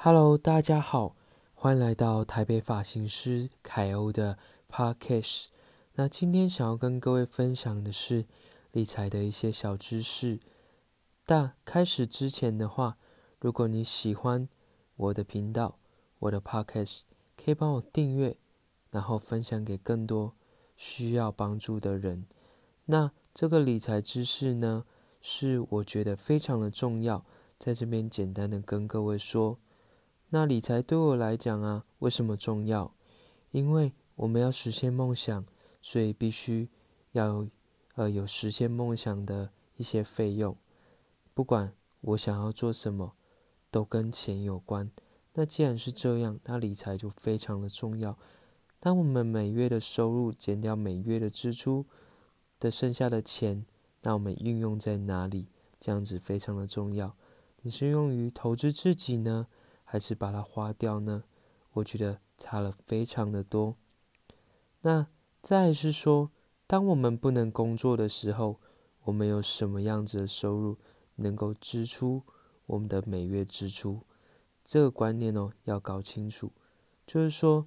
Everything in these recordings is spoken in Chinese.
Hello，大家好，欢迎来到台北发型师凯欧的 Podcast。那今天想要跟各位分享的是理财的一些小知识。但开始之前的话，如果你喜欢我的频道、我的 Podcast，可以帮我订阅，然后分享给更多需要帮助的人。那这个理财知识呢，是我觉得非常的重要，在这边简单的跟各位说。那理财对我来讲啊，为什么重要？因为我们要实现梦想，所以必须要呃有实现梦想的一些费用。不管我想要做什么，都跟钱有关。那既然是这样，那理财就非常的重要。当我们每月的收入减掉每月的支出的剩下的钱，那我们运用在哪里？这样子非常的重要。你是用于投资自己呢？还是把它花掉呢？我觉得差了非常的多。那再是说，当我们不能工作的时候，我们有什么样子的收入能够支出我们的每月支出？这个观念哦要搞清楚。就是说，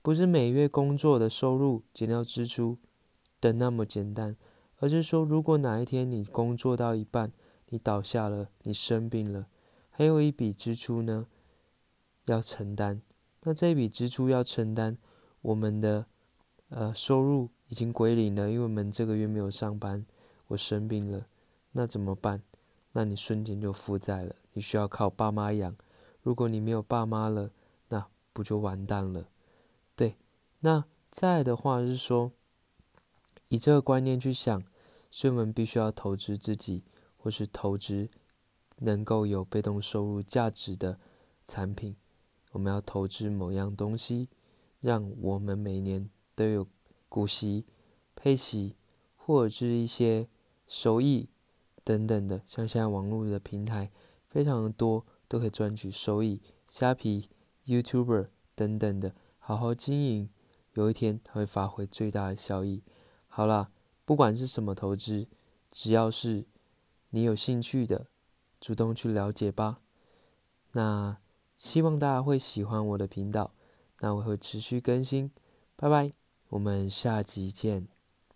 不是每月工作的收入减掉支出的那么简单，而是说，如果哪一天你工作到一半，你倒下了，你生病了，还有一笔支出呢？要承担，那这一笔支出要承担，我们的呃收入已经归零了，因为我们这个月没有上班，我生病了，那怎么办？那你瞬间就负债了，你需要靠爸妈养。如果你没有爸妈了，那不就完蛋了？对，那再的话是说，以这个观念去想，所以我们必须要投资自己，或是投资能够有被动收入价值的产品。我们要投资某样东西，让我们每年都有股息、配息，或者是一些收益等等的。像现在网络的平台非常的多，都可以赚取收益。虾皮、YouTube 等等的，好好经营，有一天它会发挥最大的效益。好啦，不管是什么投资，只要是你有兴趣的，主动去了解吧。那。希望大家会喜欢我的频道，那我会持续更新，拜拜，我们下集见。